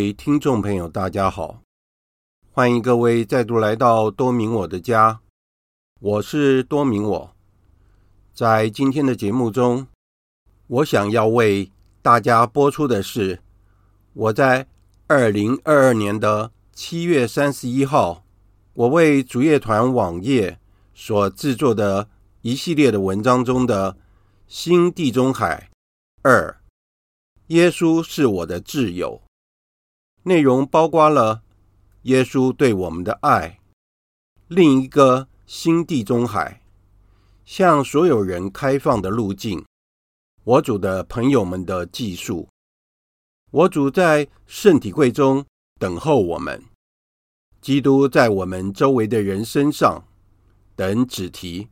各位听众朋友，大家好，欢迎各位再度来到多明我的家，我是多明我。在今天的节目中，我想要为大家播出的是我在二零二二年的七月三十一号，我为主业团网页所制作的一系列的文章中的《新地中海二》，耶稣是我的挚友。内容包括了耶稣对我们的爱，另一个新地中海，向所有人开放的路径，我主的朋友们的记述，我主在圣体柜中等候我们，基督在我们周围的人身上等子题。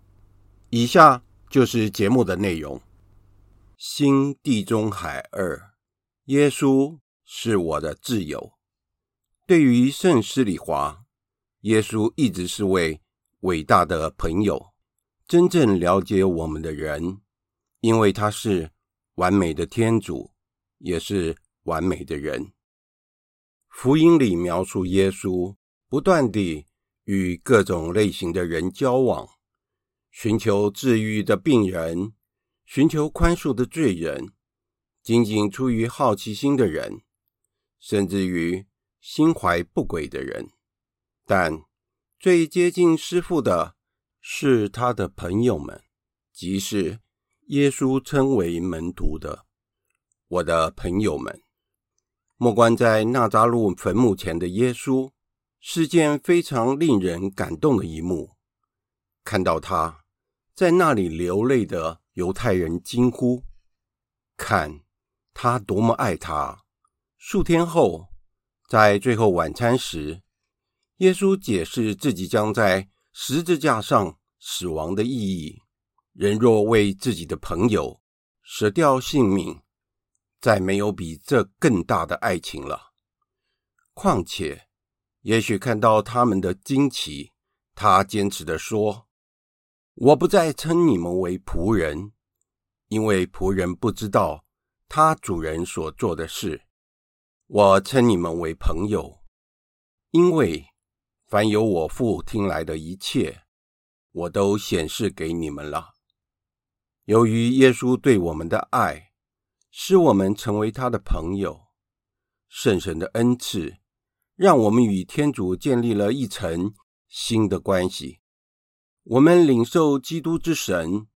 以下就是节目的内容：新地中海二，耶稣。是我的挚友。对于圣施礼华，耶稣一直是位伟大的朋友，真正了解我们的人，因为他是完美的天主，也是完美的人。福音里描述耶稣不断地与各种类型的人交往，寻求治愈的病人，寻求宽恕的罪人，仅仅出于好奇心的人。甚至于心怀不轨的人，但最接近师傅的是他的朋友们，即是耶稣称为门徒的我的朋友们。默观在纳扎路坟墓前的耶稣，是件非常令人感动的一幕。看到他在那里流泪的犹太人惊呼：“看他多么爱他！”数天后，在最后晚餐时，耶稣解释自己将在十字架上死亡的意义。人若为自己的朋友舍掉性命，再没有比这更大的爱情了。况且，也许看到他们的惊奇，他坚持的说：“我不再称你们为仆人，因为仆人不知道他主人所做的事。”我称你们为朋友，因为凡有我父听来的一切，我都显示给你们了。由于耶稣对我们的爱，使我们成为他的朋友。圣神的恩赐，让我们与天主建立了一层新的关系。我们领受基督之神，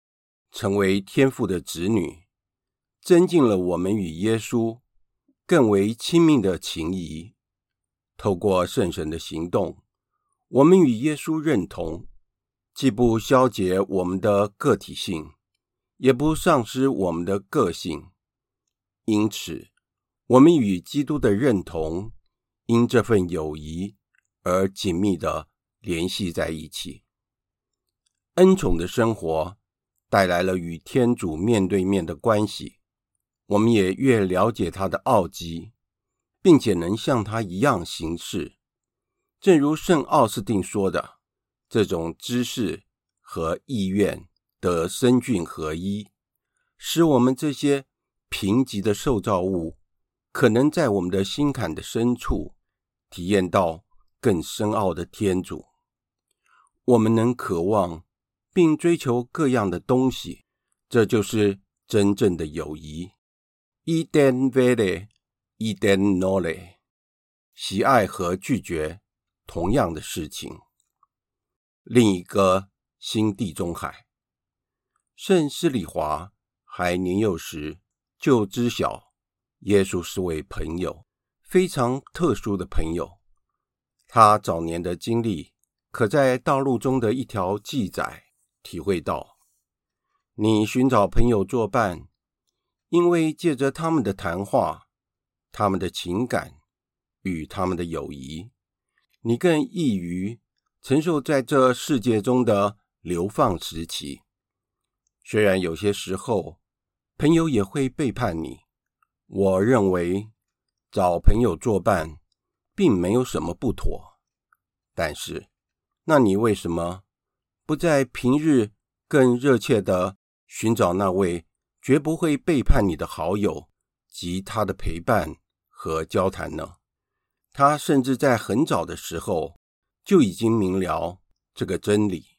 成为天父的子女，增进了我们与耶稣。更为亲密的情谊，透过圣神的行动，我们与耶稣认同，既不消解我们的个体性，也不丧失我们的个性。因此，我们与基督的认同，因这份友谊而紧密地联系在一起。恩宠的生活带来了与天主面对面的关系。我们也越了解他的奥迹，并且能像他一样行事。正如圣奥斯定说的：“这种知识和意愿得生俊合一，使我们这些贫瘠的受造物，可能在我们的心坎的深处体验到更深奥的天主。我们能渴望并追求各样的东西，这就是真正的友谊。” Eden vale, Eden nole，喜爱和拒绝同样的事情。另一个新地中海，圣斯里华还年幼时就知晓耶稣是位朋友，非常特殊的朋友。他早年的经历，可在道路中的一条记载体会到：你寻找朋友作伴。因为借着他们的谈话、他们的情感与他们的友谊，你更易于承受在这世界中的流放时期。虽然有些时候朋友也会背叛你，我认为找朋友作伴并没有什么不妥。但是，那你为什么不在平日更热切的寻找那位？绝不会背叛你的好友及他的陪伴和交谈呢？他甚至在很早的时候就已经明了这个真理。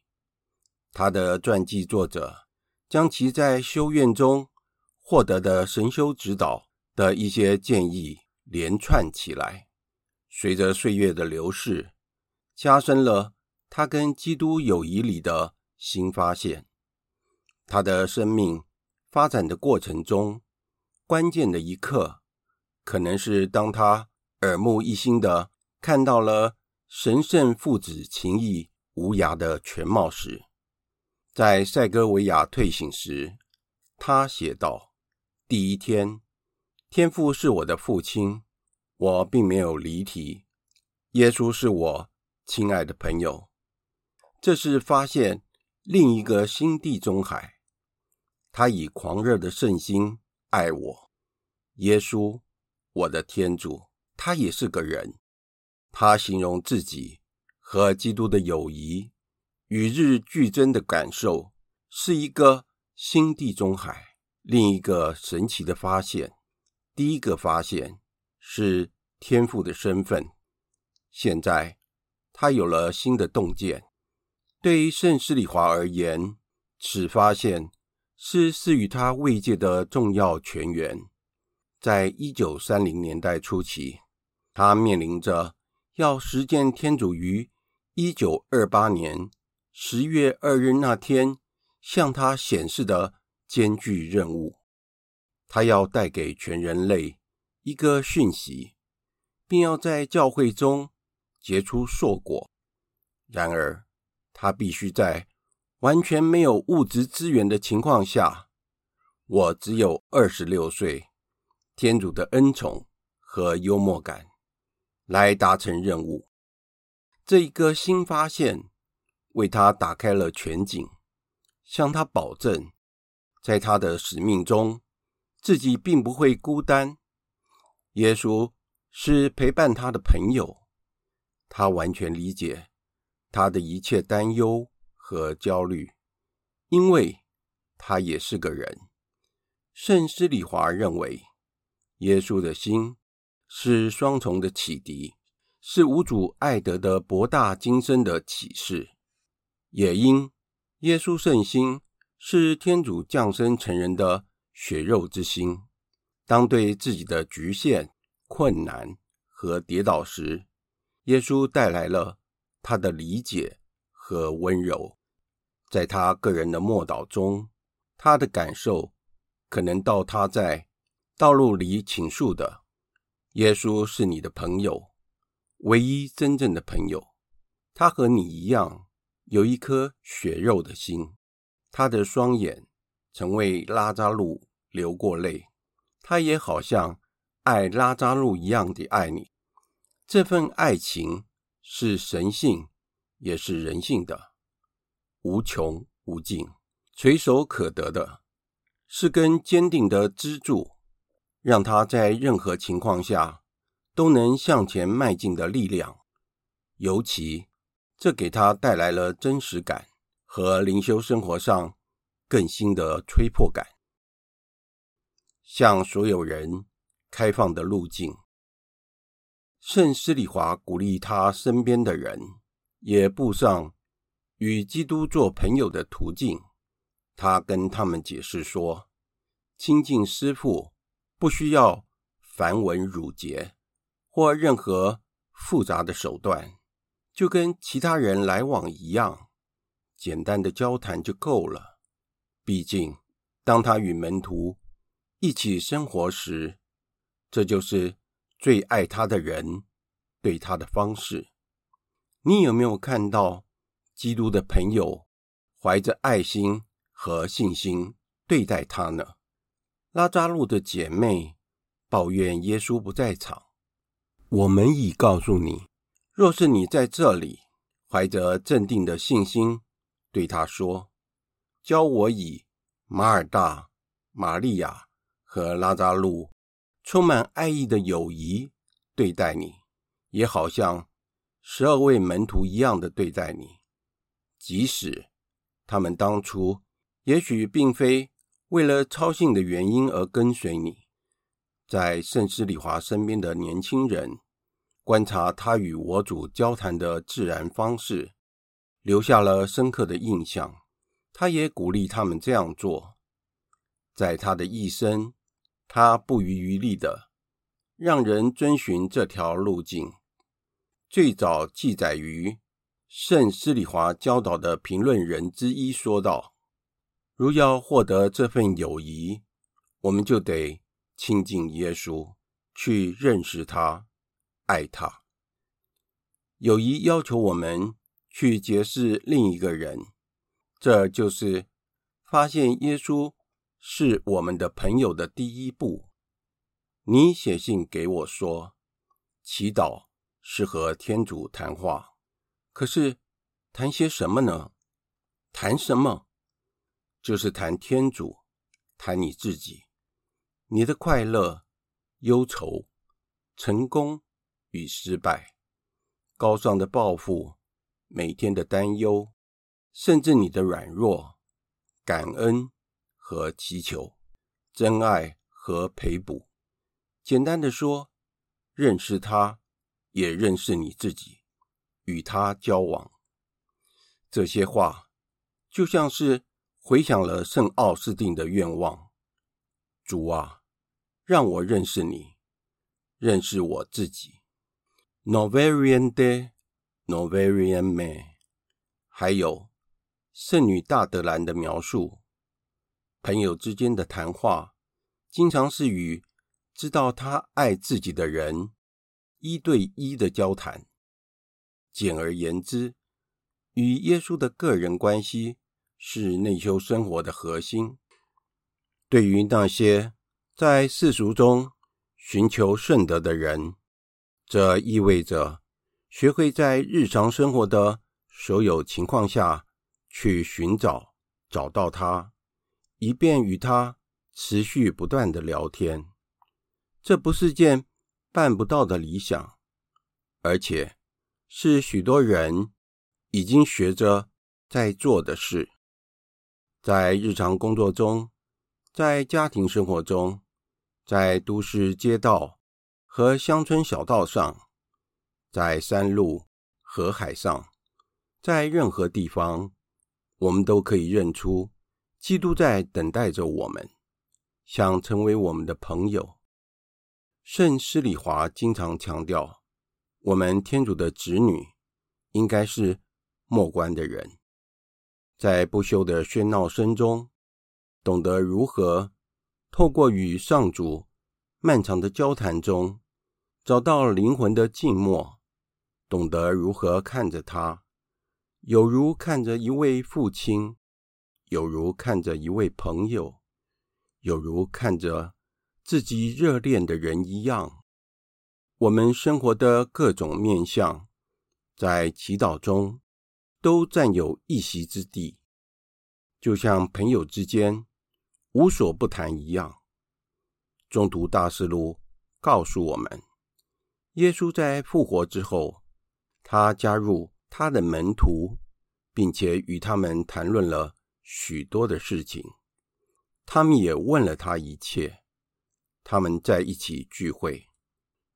他的传记作者将其在修院中获得的神修指导的一些建议连串起来，随着岁月的流逝，加深了他跟基督友谊里的新发现。他的生命发展的过程中，关键的一刻，可能是当他耳目一新的看到了神圣父子情谊无涯的全貌时，在塞戈维亚退省时，他写道：“第一天，天父是我的父亲，我并没有离题。耶稣是我亲爱的朋友，这是发现另一个新地中海。他以狂热的圣心爱我。耶稣，我的天主。”他也是个人，他形容自己和基督的友谊与日俱增的感受，是一个新地中海。另一个神奇的发现，第一个发现是天父的身份。现在他有了新的洞见。对于圣施里华而言，此发现是赐予他慰藉的重要泉源。在一九三零年代初期。他面临着要实践天主于一九二八年十月二日那天向他显示的艰巨任务。他要带给全人类一个讯息，并要在教会中结出硕果。然而，他必须在完全没有物质资源的情况下。我只有二十六岁，天主的恩宠和幽默感。来达成任务，这一个新发现为他打开了全景，向他保证，在他的使命中，自己并不会孤单。耶稣是陪伴他的朋友，他完全理解他的一切担忧和焦虑，因为他也是个人。圣施礼华认为，耶稣的心。是双重的启迪，是无主爱德的博大精深的启示。也因耶稣圣心是天主降生成人的血肉之心，当对自己的局限、困难和跌倒时，耶稣带来了他的理解和温柔。在他个人的默祷中，他的感受可能到他在道路里倾诉的。耶稣是你的朋友，唯一真正的朋友。他和你一样，有一颗血肉的心。他的双眼曾为拉扎路流过泪，他也好像爱拉扎路一样的爱你。这份爱情是神性，也是人性的，无穷无尽，垂手可得的，是根坚定的支柱。让他在任何情况下都能向前迈进的力量，尤其这给他带来了真实感和灵修生活上更新的催迫感。向所有人开放的路径，圣施里华鼓励他身边的人也步上与基督做朋友的途径。他跟他们解释说：“亲近师父。”不需要繁文缛节或任何复杂的手段，就跟其他人来往一样，简单的交谈就够了。毕竟，当他与门徒一起生活时，这就是最爱他的人对他的方式。你有没有看到基督的朋友怀着爱心和信心对待他呢？拉扎路的姐妹抱怨耶稣不在场。我们已告诉你，若是你在这里，怀着镇定的信心对他说：“教我以马尔大、玛利亚和拉扎路充满爱意的友谊对待你，也好像十二位门徒一样的对待你，即使他们当初也许并非。”为了操信的原因而跟随你，在圣施礼华身边的年轻人，观察他与我主交谈的自然方式，留下了深刻的印象。他也鼓励他们这样做。在他的一生，他不遗余力的让人遵循这条路径。最早记载于圣施里华教导的评论人之一说道：“如要获得这份友谊，我们就得亲近耶稣，去认识他。”爱他，友谊要求我们去结识另一个人，这就是发现耶稣是我们的朋友的第一步。你写信给我说，祈祷是和天主谈话，可是谈些什么呢？谈什么？就是谈天主，谈你自己，你的快乐、忧愁、成功。与失败，高尚的抱负，每天的担忧，甚至你的软弱、感恩和祈求，真爱和赔补。简单的说，认识他，也认识你自己，与他交往。这些话就像是回响了圣奥斯定的愿望：主啊，让我认识你，认识我自己。Novarian de Novarian me，还有圣女大德兰的描述。朋友之间的谈话，经常是与知道他爱自己的人一对一的交谈。简而言之，与耶稣的个人关系是内修生活的核心。对于那些在世俗中寻求圣德的人，这意味着学会在日常生活的所有情况下去寻找、找到他，以便与他持续不断的聊天。这不是件办不到的理想，而且是许多人已经学着在做的事。在日常工作中，在家庭生活中，在都市街道。和乡村小道上，在山路、河海上，在任何地方，我们都可以认出基督在等待着我们，想成为我们的朋友。圣施礼华经常强调，我们天主的子女应该是默观的人，在不休的喧闹声中，懂得如何透过与上主漫长的交谈中。找到灵魂的静默，懂得如何看着他，有如看着一位父亲，有如看着一位朋友，有如看着自己热恋的人一样。我们生活的各种面相，在祈祷中都占有一席之地，就像朋友之间无所不谈一样。中途大事录告诉我们。耶稣在复活之后，他加入他的门徒，并且与他们谈论了许多的事情。他们也问了他一切。他们在一起聚会，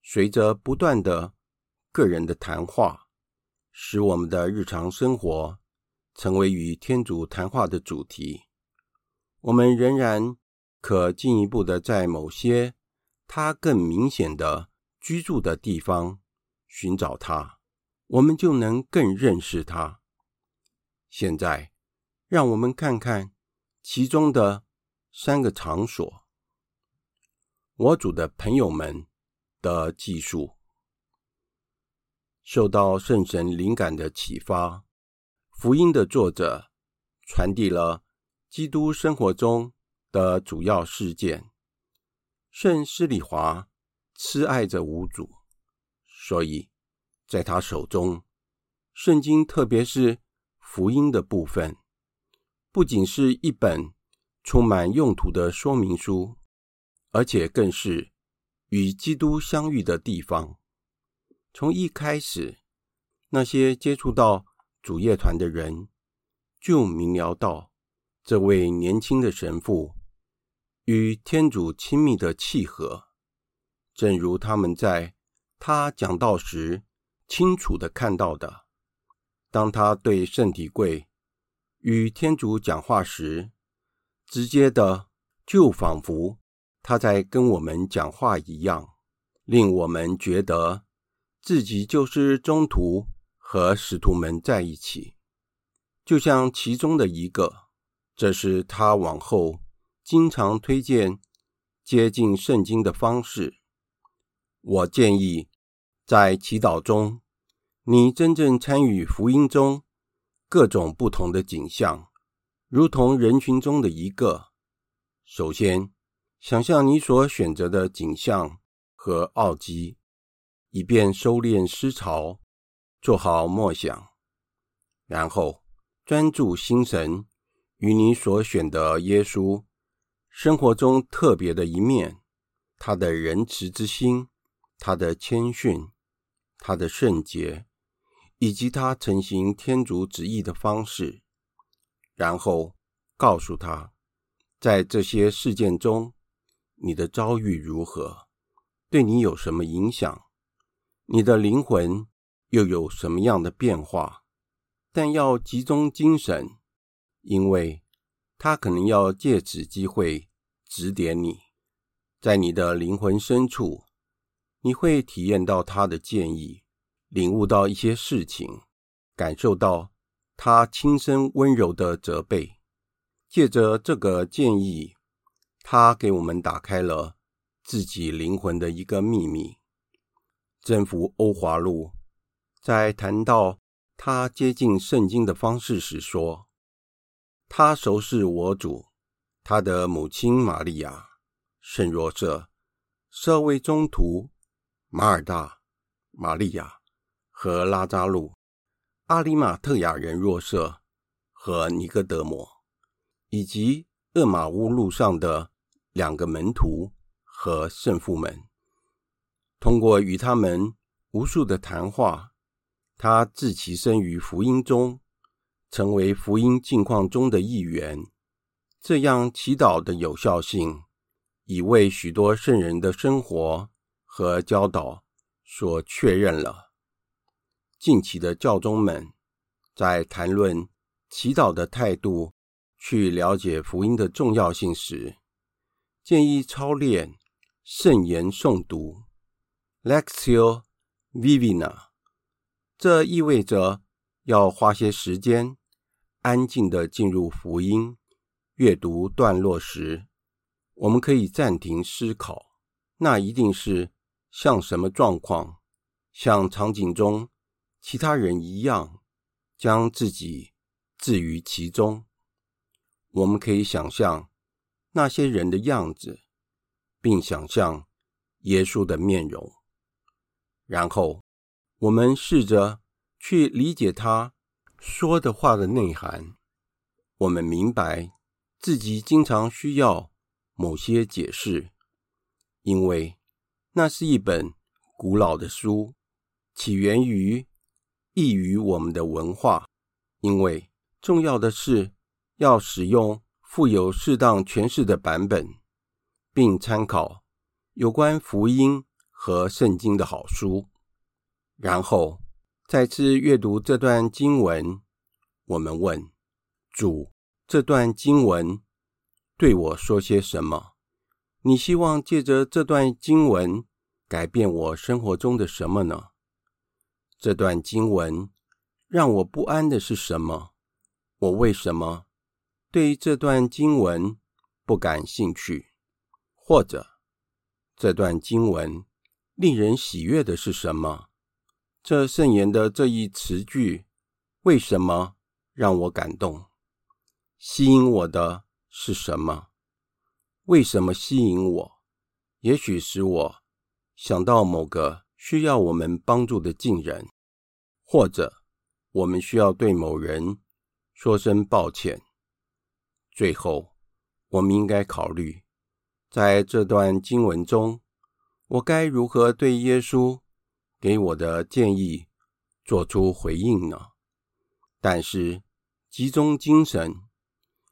随着不断的个人的谈话，使我们的日常生活成为与天主谈话的主题。我们仍然可进一步的在某些他更明显的。居住的地方，寻找他，我们就能更认识他。现在，让我们看看其中的三个场所。我主的朋友们的技术，受到圣神灵感的启发，福音的作者传递了基督生活中的主要事件。圣施里华。痴爱着无主，所以在他手中，圣经特别是福音的部分，不仅是一本充满用途的说明书，而且更是与基督相遇的地方。从一开始，那些接触到主业团的人就明了到，这位年轻的神父与天主亲密的契合。正如他们在他讲道时清楚的看到的，当他对圣体柜与天主讲话时，直接的就仿佛他在跟我们讲话一样，令我们觉得自己就是中途和使徒们在一起，就像其中的一个。这是他往后经常推荐接近圣经的方式。我建议在祈祷中，你真正参与福音中各种不同的景象，如同人群中的一个。首先，想象你所选择的景象和奥迹，以便收敛思潮，做好默想，然后专注心神。与你所选的耶稣生活中特别的一面，他的仁慈之心，他的谦逊，他的圣洁，以及他承行天主旨意的方式，然后告诉他，在这些事件中，你的遭遇如何，对你有什么影响，你的灵魂又有什么样的变化，但要集中精神。因为他可能要借此机会指点你，在你的灵魂深处，你会体验到他的建议，领悟到一些事情，感受到他轻声温柔的责备。借着这个建议，他给我们打开了自己灵魂的一个秘密。征服欧华路在谈到他接近圣经的方式时说。他熟识我主，他的母亲玛利亚、圣若瑟、十二位宗徒、马尔大、玛利亚和拉扎路、阿里马特亚人若瑟和尼哥德摩，以及厄马乌路上的两个门徒和圣父们。通过与他们无数的谈话，他置其身于福音中。成为福音境况中的一员，这样祈祷的有效性已为许多圣人的生活和教导所确认了。近期的教宗们在谈论祈祷的态度，去了解福音的重要性时，建议操练圣言诵读 （Lectio vivina），。这意味着要花些时间。安静地进入福音阅读段落时，我们可以暂停思考，那一定是像什么状况？像场景中其他人一样，将自己置于其中。我们可以想象那些人的样子，并想象耶稣的面容，然后我们试着去理解他。说的话的内涵，我们明白自己经常需要某些解释，因为那是一本古老的书，起源于异于我们的文化。因为重要的是要使用富有适当诠释的版本，并参考有关福音和圣经的好书，然后。再次阅读这段经文，我们问主：这段经文对我说些什么？你希望借着这段经文改变我生活中的什么呢？这段经文让我不安的是什么？我为什么对这段经文不感兴趣？或者这段经文令人喜悦的是什么？这圣言的这一词句，为什么让我感动？吸引我的是什么？为什么吸引我？也许使我想到某个需要我们帮助的近人，或者我们需要对某人说声抱歉。最后，我们应该考虑，在这段经文中，我该如何对耶稣给我的建议做出回应呢？但是集中精神，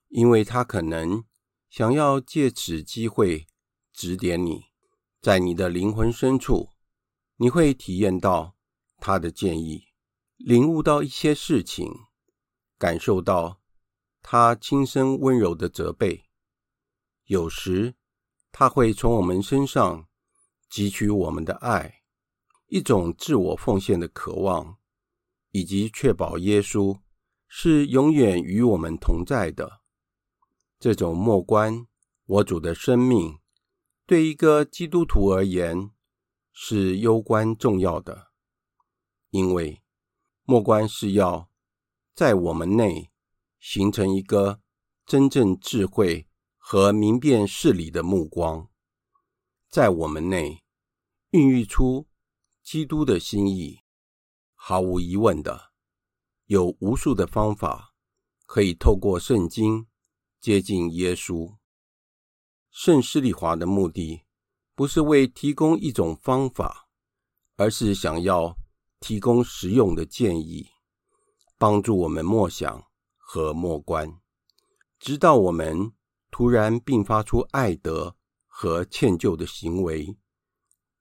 因为他可能想要借此机会指点你，在你的灵魂深处，你会体验到他的建议，领悟到一些事情，感受到他轻声温柔的责备。有时，他会从我们身上汲取我们的爱，一种自我奉献的渴望，以及确保耶稣是永远与我们同在的。这种默观我主的生命，对一个基督徒而言是攸关重要的，因为默观是要在我们内形成一个真正智慧和明辨事理的目光，在我们内孕育出基督的心意。毫无疑问的，有无数的方法可以透过圣经。接近耶稣，圣施利华的目的不是为提供一种方法，而是想要提供实用的建议，帮助我们默想和默观，直到我们突然迸发出爱德和歉疚的行为，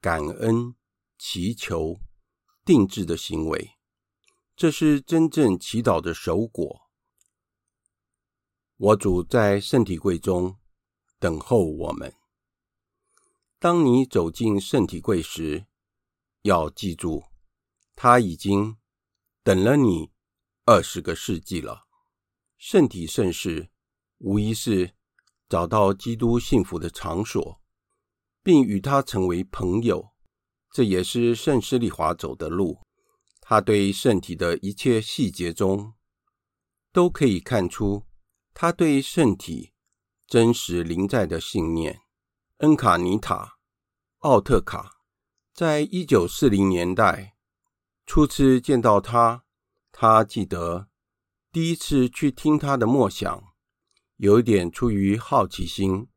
感恩、祈求、定制的行为，这是真正祈祷的首果。我主在圣体柜中等候我们。当你走进圣体柜时，要记住，他已经等了你二十个世纪了。圣体圣事无疑是找到基督幸福的场所，并与他成为朋友。这也是圣施利华走的路。他对圣体的一切细节中，都可以看出。他对圣体真实临在的信念。恩卡尼塔·奥特卡在一九四零年代初次见到他，他记得第一次去听他的默想，有一点出于好奇心，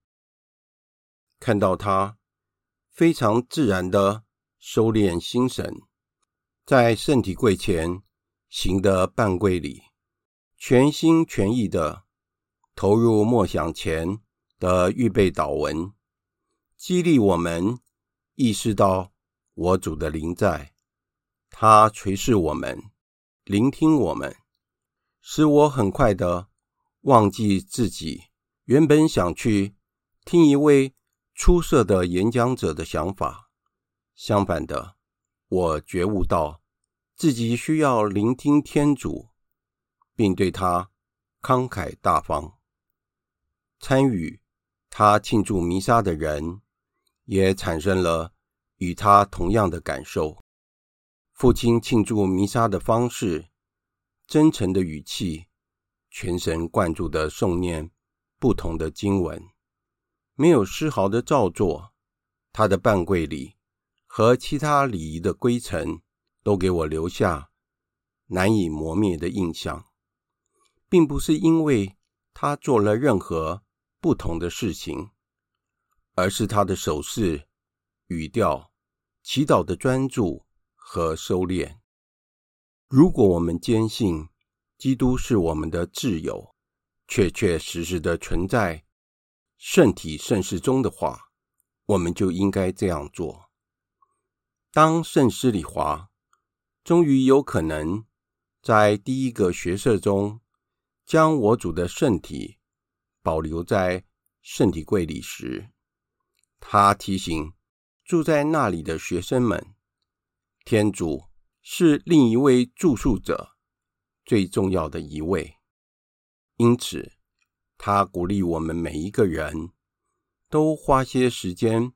看到他非常自然的收敛心神，在圣体柜前行的半跪礼，全心全意的。投入默想前的预备祷文，激励我们意识到我主的灵在。他垂视我们，聆听我们，使我很快的忘记自己原本想去听一位出色的演讲者的想法。相反的，我觉悟到自己需要聆听天主，并对他慷慨大方。参与他庆祝弥撒的人，也产生了与他同样的感受。父亲庆祝弥撒的方式，真诚的语气，全神贯注的诵念不同的经文，没有丝毫的造作。他的半跪礼和其他礼仪的规程，都给我留下难以磨灭的印象，并不是因为他做了任何。不同的事情，而是他的手势、语调、祈祷的专注和收敛。如果我们坚信基督是我们的挚友，确确实实的存在圣体圣事中的话，我们就应该这样做。当圣施里华终于有可能在第一个学社中将我主的圣体。保留在圣体柜里时，他提醒住在那里的学生们：天主是另一位住宿者，最重要的一位。因此，他鼓励我们每一个人都花些时间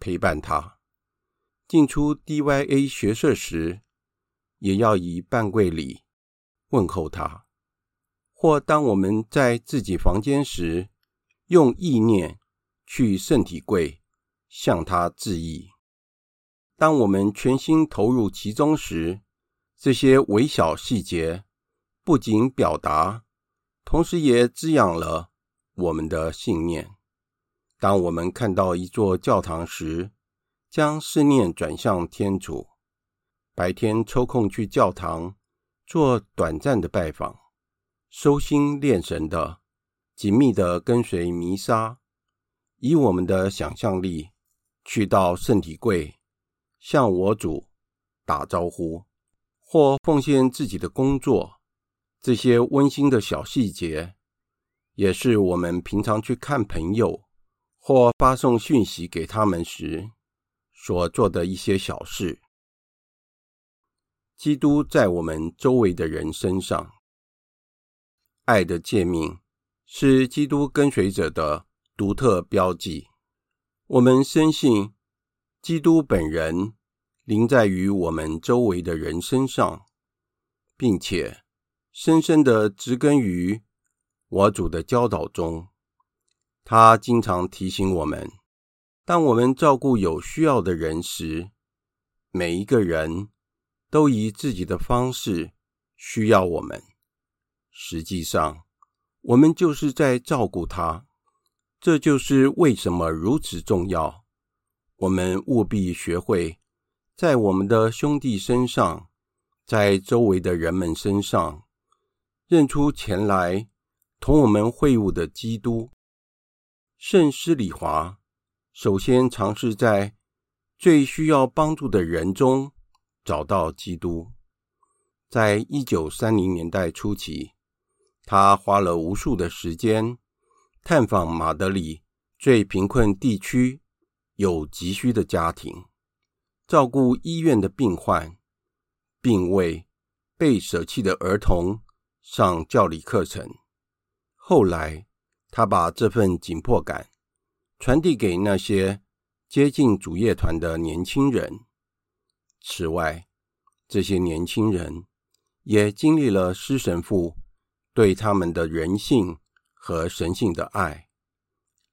陪伴他。进出 DYA 学舍时，也要以半跪礼问候他。或当我们在自己房间时，用意念去圣体柜向他致意。当我们全心投入其中时，这些微小细节不仅表达，同时也滋养了我们的信念。当我们看到一座教堂时，将思念转向天主。白天抽空去教堂做短暂的拜访。收心练神的，紧密的跟随弥撒，以我们的想象力去到圣体柜向我主打招呼，或奉献自己的工作，这些温馨的小细节，也是我们平常去看朋友或发送讯息给他们时所做的一些小事。基督在我们周围的人身上，爱的诫命是基督跟随者的独特标记。我们深信，基督本人临在于我们周围的人身上，并且深深的植根于我主的教导中。他经常提醒我们，当我们照顾有需要的人时，每一个人都以自己的方式需要我们。实际上，我们就是在照顾他。这就是为什么如此重要。我们务必学会在我们的兄弟身上，在周围的人们身上，认出前来同我们会晤的基督。圣施礼华首先尝试在最需要帮助的人中找到基督。在一九三零年代初期，他花了无数的时间。探访马德里最贫困地区有急需的家庭，照顾医院的病患，并为被舍弃的儿童上教理课程。后来，他把这份紧迫感传递给那些接近主业团的年轻人。此外，这些年轻人也经历了施神父对他们的人性和神性的爱，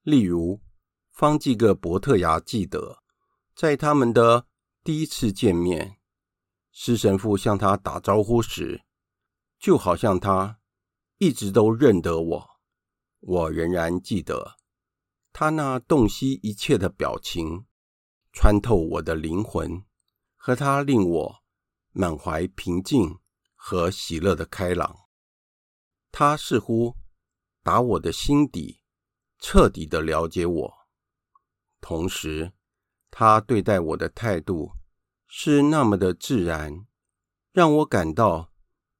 例如方济各伯特牙记得，在他们的第一次见面，施神父向他打招呼时，就好像他一直都认得我。我仍然记得他那洞悉一切的表情，穿透我的灵魂，和他令我满怀平静和喜乐的开朗。他似乎。打我的心底，彻底的了解我。同时，他对待我的态度是那么的自然，让我感到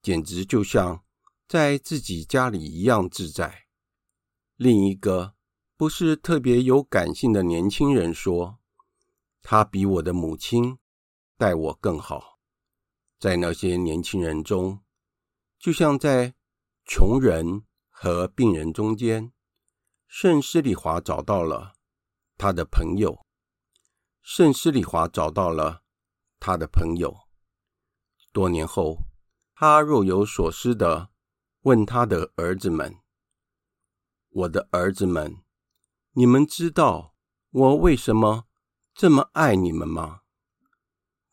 简直就像在自己家里一样自在。另一个不是特别有感性的年轻人说：“他比我的母亲待我更好。”在那些年轻人中，就像在穷人。和病人中间，圣施里华找到了他的朋友。圣斯里华找到了他的朋友。多年后，他若有所思地问他的儿子们：“我的儿子们，你们知道我为什么这么爱你们吗？”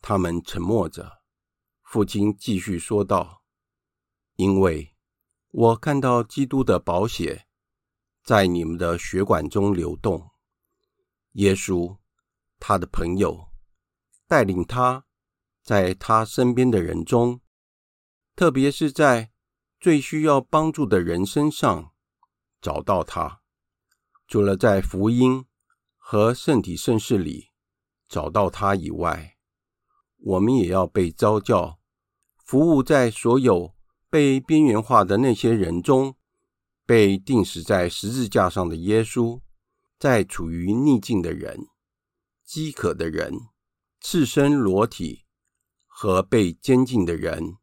他们沉默着。父亲继续说道：“因为。”我看到基督的宝血在你们的血管中流动。耶稣，他的朋友，带领他在他身边的人中，特别是在最需要帮助的人身上找到他。除了在福音和圣体圣事里找到他以外，我们也要被召叫，服务在所有。被边缘化的那些人中，被钉死在十字架上的耶稣，在处于逆境的人、饥渴的人、赤身裸体和被监禁的人、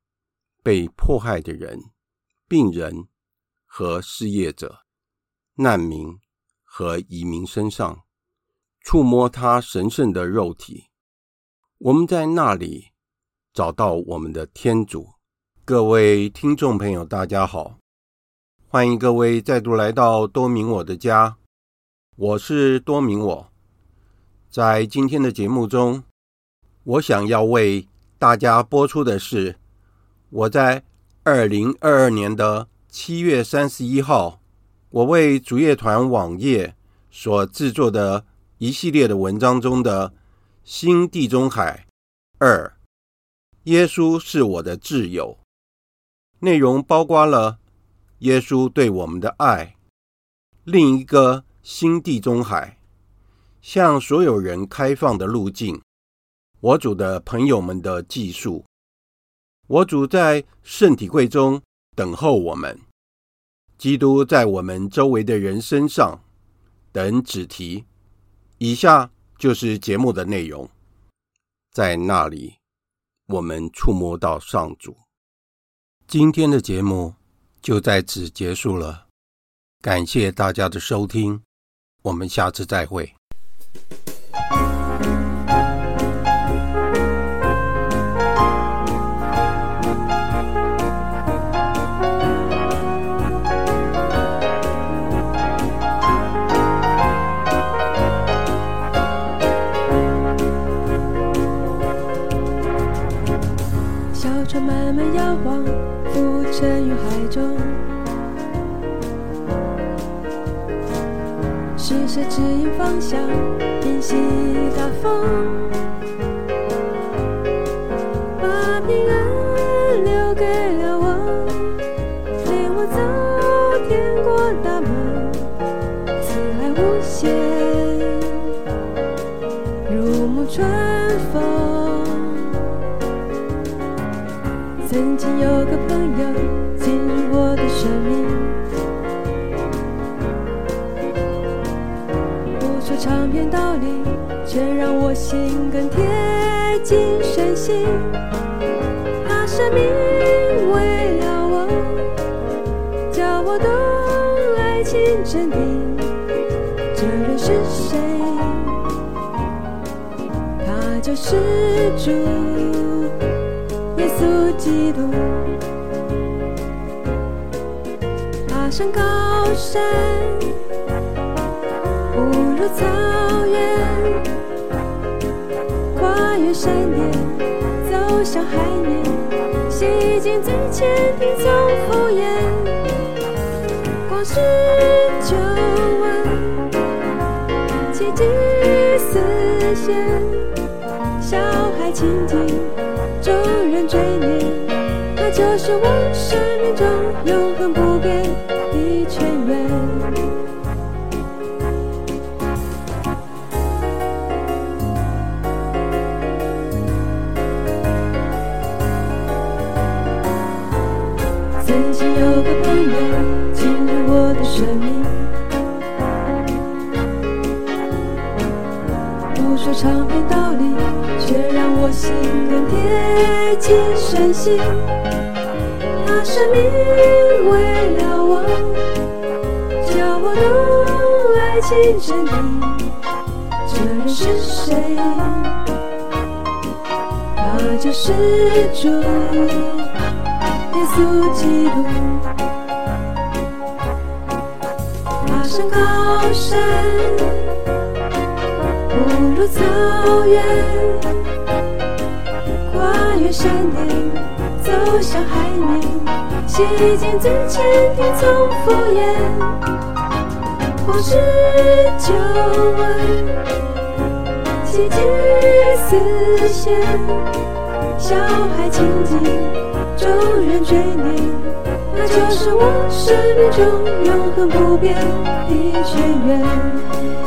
被迫害的人、病人和失业者、难民和移民身上，触摸他神圣的肉体，我们在那里找到我们的天主。各位听众朋友，大家好，欢迎各位再度来到多明我的家，我是多明我。在今天的节目中，我想要为大家播出的是我在二零二二年的七月三十一号，我为主业团网页所制作的一系列的文章中的《新地中海二》，耶稣是我的挚友。内容包括了耶稣对我们的爱，另一个新地中海，向所有人开放的路径。我主的朋友们的记述，我主在圣体柜中等候我们。基督在我们周围的人身上等子题。以下就是节目的内容。在那里，我们触摸到上主。今天的节目就在此结束了。感谢大家的收听，我们下次再会。是指引方向？平息大风，把平安留给了我，领我走天国大门，慈爱无限，如沐春风。曾经有个朋友说长篇道理，却让我心更贴近身心。他生命为了我，叫我懂爱情真谛。这人是谁？他就是主耶稣。基督，爬上高山，草原，跨越山峦，走向海面，洗净最前听从敷衍，光是救恩，奇迹实现，小孩亲近。众人追念，他就是我生命中永恒不变生命，不说长篇道理，却让我心更贴近身心。他生命为了我，叫我懂爱情真谛。这人是谁？他就是主耶稣基督。高山，不如草原。跨越山峦，走向海面，洗净最前听从敷衍，光是救恩，奇迹实现，小孩亲近，众人追念，那就是我生命中永恒不变的眷缘。